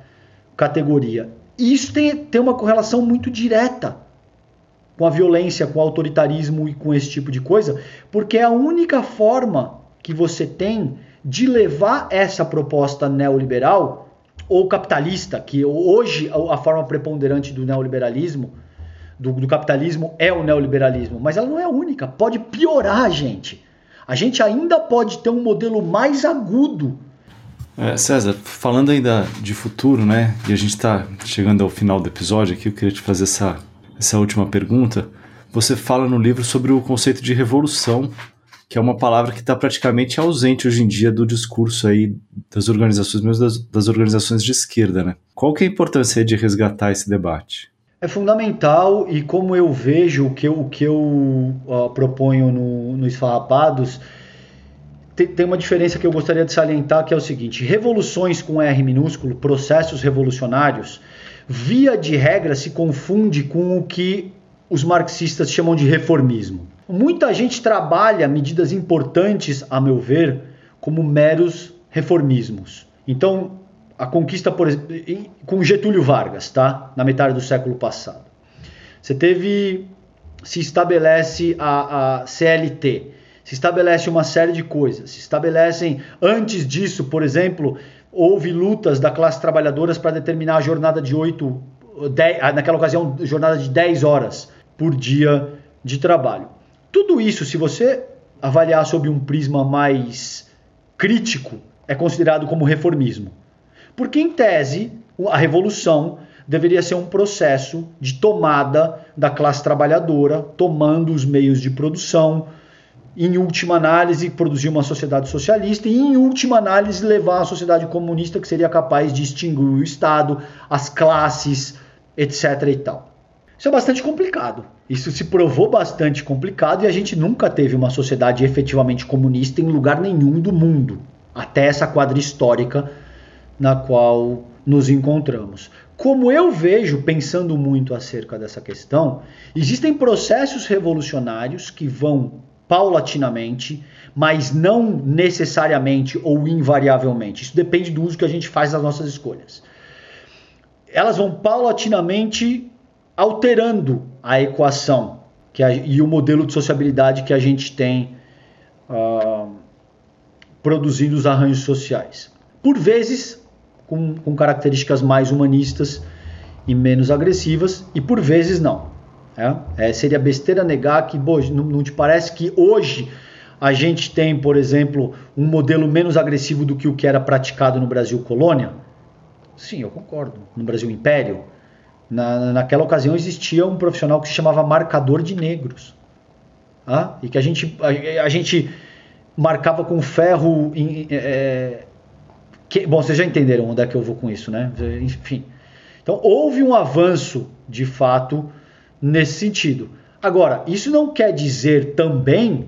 categoria. E isso tem, tem uma correlação muito direta com a violência, com o autoritarismo e com esse tipo de coisa, porque é a única forma que você tem de levar essa proposta neoliberal ou capitalista, que hoje a forma preponderante do neoliberalismo, do, do, capitalismo é o neoliberalismo, mas ela não é a única, pode piorar, gente. A gente ainda pode ter um modelo mais agudo. É, César, falando ainda de futuro, né? E a gente está chegando ao final do episódio aqui, eu queria te fazer essa, essa última pergunta. Você fala no livro sobre o conceito de revolução que é uma palavra que está praticamente ausente hoje em dia do discurso aí das organizações, mesmo das, das organizações de esquerda, né? Qual que é a importância de resgatar esse debate? É fundamental e como eu vejo o que eu, o que eu uh, proponho no, no Esfarrapados, tem, tem uma diferença que eu gostaria de salientar, que é o seguinte, revoluções com R minúsculo, processos revolucionários, via de regra se confunde com o que os marxistas chamam de reformismo. Muita gente trabalha medidas importantes, a meu ver, como meros reformismos. Então, a conquista, por exemplo, com Getúlio Vargas, tá? Na metade do século passado. Você teve. Se estabelece a, a CLT, se estabelece uma série de coisas. Se estabelecem. Antes disso, por exemplo, houve lutas da classe trabalhadora para determinar a jornada de 8. 10, naquela ocasião, jornada de 10 horas por dia de trabalho. Tudo isso, se você avaliar sob um prisma mais crítico, é considerado como reformismo. Porque, em tese, a revolução deveria ser um processo de tomada da classe trabalhadora, tomando os meios de produção, em última análise, produzir uma sociedade socialista e, em última análise, levar a sociedade comunista que seria capaz de extinguir o Estado, as classes, etc. e tal. Isso é bastante complicado. Isso se provou bastante complicado e a gente nunca teve uma sociedade efetivamente comunista em lugar nenhum do mundo, até essa quadra histórica na qual nos encontramos. Como eu vejo, pensando muito acerca dessa questão, existem processos revolucionários que vão paulatinamente, mas não necessariamente ou invariavelmente. Isso depende do uso que a gente faz das nossas escolhas. Elas vão paulatinamente alterando a equação que a, e o modelo de sociabilidade que a gente tem uh, produzindo os arranjos sociais. Por vezes, com, com características mais humanistas e menos agressivas, e por vezes não. É? É, seria besteira negar que, bom, não, não te parece que hoje a gente tem, por exemplo, um modelo menos agressivo do que o que era praticado no Brasil colônia? Sim, eu concordo. No Brasil Império, na, naquela ocasião existia um profissional que se chamava marcador de negros. Ah, e que a gente, a, a gente marcava com ferro. Em, é, que, bom, vocês já entenderam onde é que eu vou com isso, né? Enfim. Então, houve um avanço, de fato, nesse sentido. Agora, isso não quer dizer também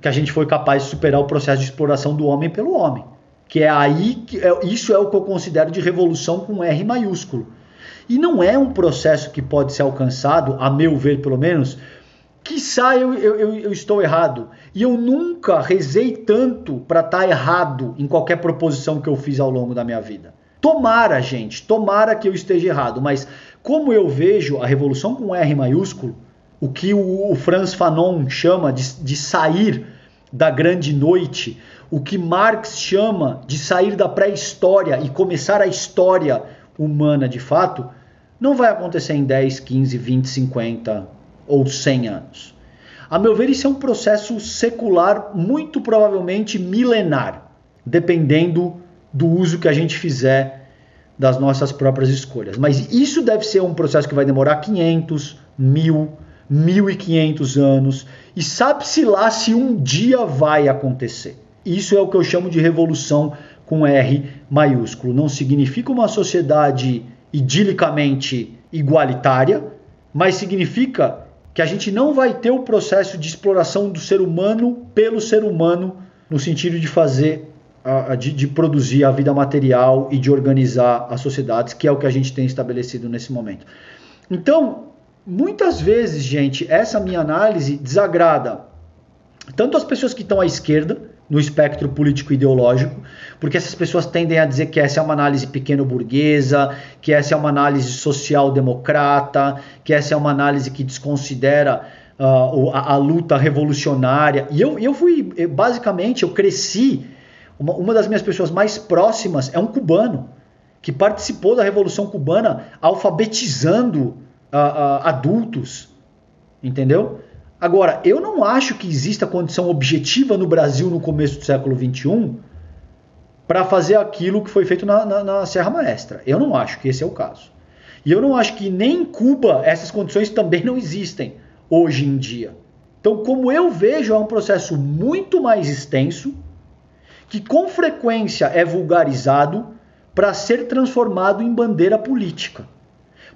que a gente foi capaz de superar o processo de exploração do homem pelo homem. Que é aí que é, isso é o que eu considero de revolução com R maiúsculo. E não é um processo que pode ser alcançado, a meu ver pelo menos, quiçá eu, eu, eu estou errado. E eu nunca rezei tanto para estar tá errado em qualquer proposição que eu fiz ao longo da minha vida. Tomara, gente, tomara que eu esteja errado, mas como eu vejo a revolução com R maiúsculo, o que o, o Franz Fanon chama de, de sair da grande noite, o que Marx chama de sair da pré-história e começar a história humana de fato, não vai acontecer em 10, 15, 20, 50 ou 100 anos. A meu ver, isso é um processo secular, muito provavelmente milenar, dependendo do uso que a gente fizer das nossas próprias escolhas. Mas isso deve ser um processo que vai demorar 500, 1000, 1500 anos e sabe-se lá se um dia vai acontecer. Isso é o que eu chamo de revolução com R maiúsculo. Não significa uma sociedade idilicamente igualitária, mas significa que a gente não vai ter o processo de exploração do ser humano pelo ser humano, no sentido de fazer de, de, produzir a vida material e de organizar as sociedades, que é o que a gente tem estabelecido nesse momento. Então, muitas vezes, gente, essa minha análise desagrada tanto as pessoas que estão à esquerda, no espectro político-ideológico, porque essas pessoas tendem a dizer que essa é uma análise pequeno-burguesa, que essa é uma análise social-democrata, que essa é uma análise que desconsidera uh, a, a, luta revolucionária. E eu, eu fui, basicamente, eu cresci uma, uma das minhas pessoas mais próximas é um cubano que participou da Revolução Cubana alfabetizando uh, uh, adultos, entendeu? Agora, eu não acho que exista condição objetiva no Brasil no começo do século XXI para fazer aquilo que foi feito na, na, na, Serra Maestra. Eu não acho que esse é o caso. E eu não acho que nem em Cuba essas condições também não existem hoje em dia. Então, como eu vejo, é um processo muito mais extenso, que com frequência é vulgarizado para ser transformado em bandeira política.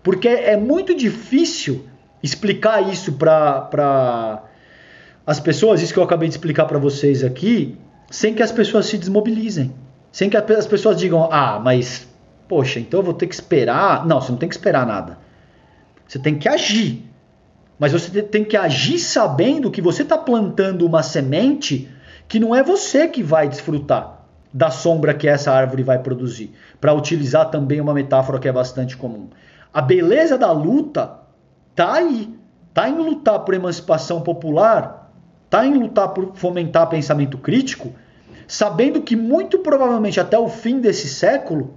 Porque é muito difícil explicar isso para as pessoas, isso que eu acabei de explicar para vocês aqui, sem que as pessoas se desmobilizem. Sem que as pessoas digam, ah, mas, poxa, então eu vou ter que esperar. Não, você não tem que esperar nada. Você tem que agir. Mas você tem que agir sabendo que você está plantando uma semente que não é você que vai desfrutar da sombra que essa árvore vai produzir. Para utilizar também uma metáfora que é bastante comum. A beleza da luta tá aí. Tá em lutar por emancipação popular, tá em lutar por fomentar pensamento crítico, sabendo que muito provavelmente até o fim desse século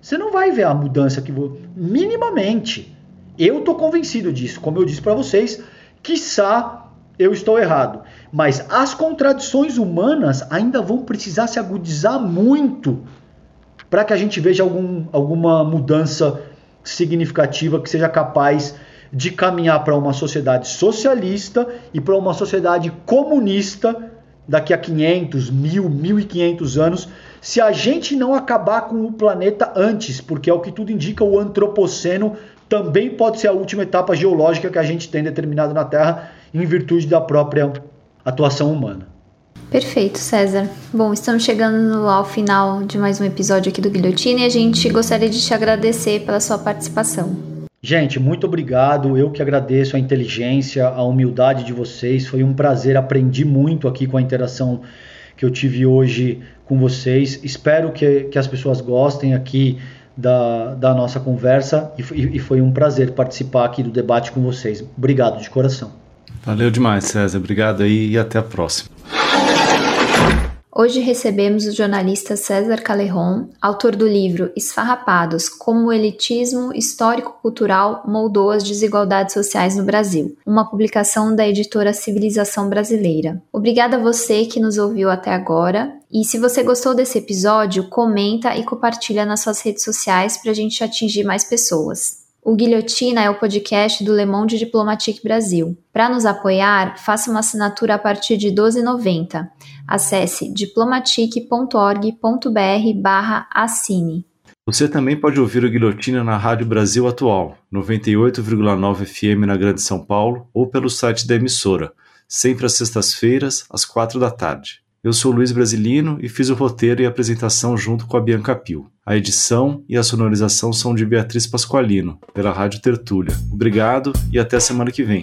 você não vai ver a mudança que minimamente. Eu tô convencido disso, como eu disse para vocês, quiçá eu estou errado. Mas as contradições humanas ainda vão precisar se agudizar muito para que a gente veja algum, alguma mudança significativa que seja capaz de caminhar para uma sociedade socialista e para uma sociedade comunista daqui a 500, 1000, 1500 anos, se a gente não acabar com o planeta antes, porque é o que tudo indica, o antropoceno também pode ser a última etapa geológica que a gente tem determinado na Terra em virtude da própria atuação humana. Perfeito, César. Bom, estamos chegando ao final de mais um episódio aqui do Guilhotina e a gente gostaria de te agradecer pela sua participação. Gente, muito obrigado. Eu que agradeço a inteligência, a humildade de vocês. Foi um prazer, aprendi muito aqui com a interação que eu tive hoje com vocês. Espero que, que as pessoas gostem aqui da, da nossa conversa e, e foi um prazer participar aqui do debate com vocês. Obrigado de coração. Valeu demais, César. Obrigado aí e até a próxima. Hoje recebemos o jornalista César Caleron, autor do livro Esfarrapados: Como o elitismo histórico-cultural moldou as desigualdades sociais no Brasil, uma publicação da editora Civilização Brasileira. Obrigada a você que nos ouviu até agora. E se você gostou desse episódio, comenta e compartilha nas suas redes sociais para a gente atingir mais pessoas. O Guilhotina é o podcast do Le Monde Diplomatique Brasil. Para nos apoiar, faça uma assinatura a partir de R$ 12,90. Acesse diplomatique.org.br barra assine. Você também pode ouvir o Guilhotina na Rádio Brasil Atual, 98,9 FM na Grande São Paulo, ou pelo site da emissora, sempre às sextas-feiras, às quatro da tarde. Eu sou Luiz Brasilino e fiz o roteiro e apresentação junto com a Bianca Pio. A edição e a sonorização são de Beatriz Pasqualino, pela Rádio Tertúlia. Obrigado e até a semana que vem.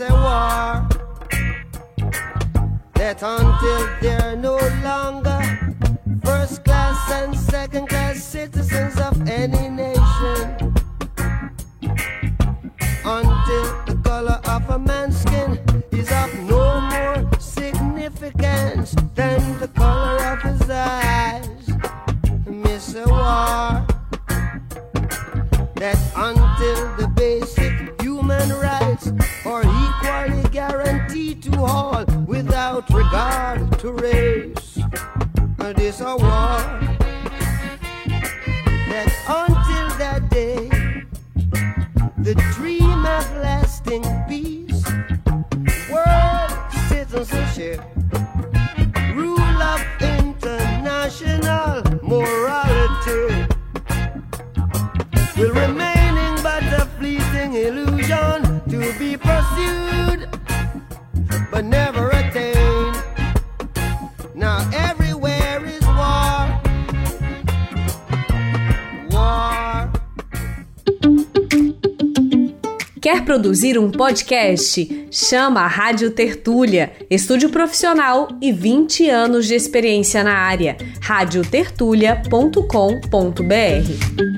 It's war. That until they're no longer first class and second class citizens of any nation, until the color of a man's skin is of no more significance than the color of his eyes. Miss a war. That until to race. This a war produzir um podcast? Chama a Rádio Tertúlia, estúdio profissional e 20 anos de experiência na área. radiotertulia.com.br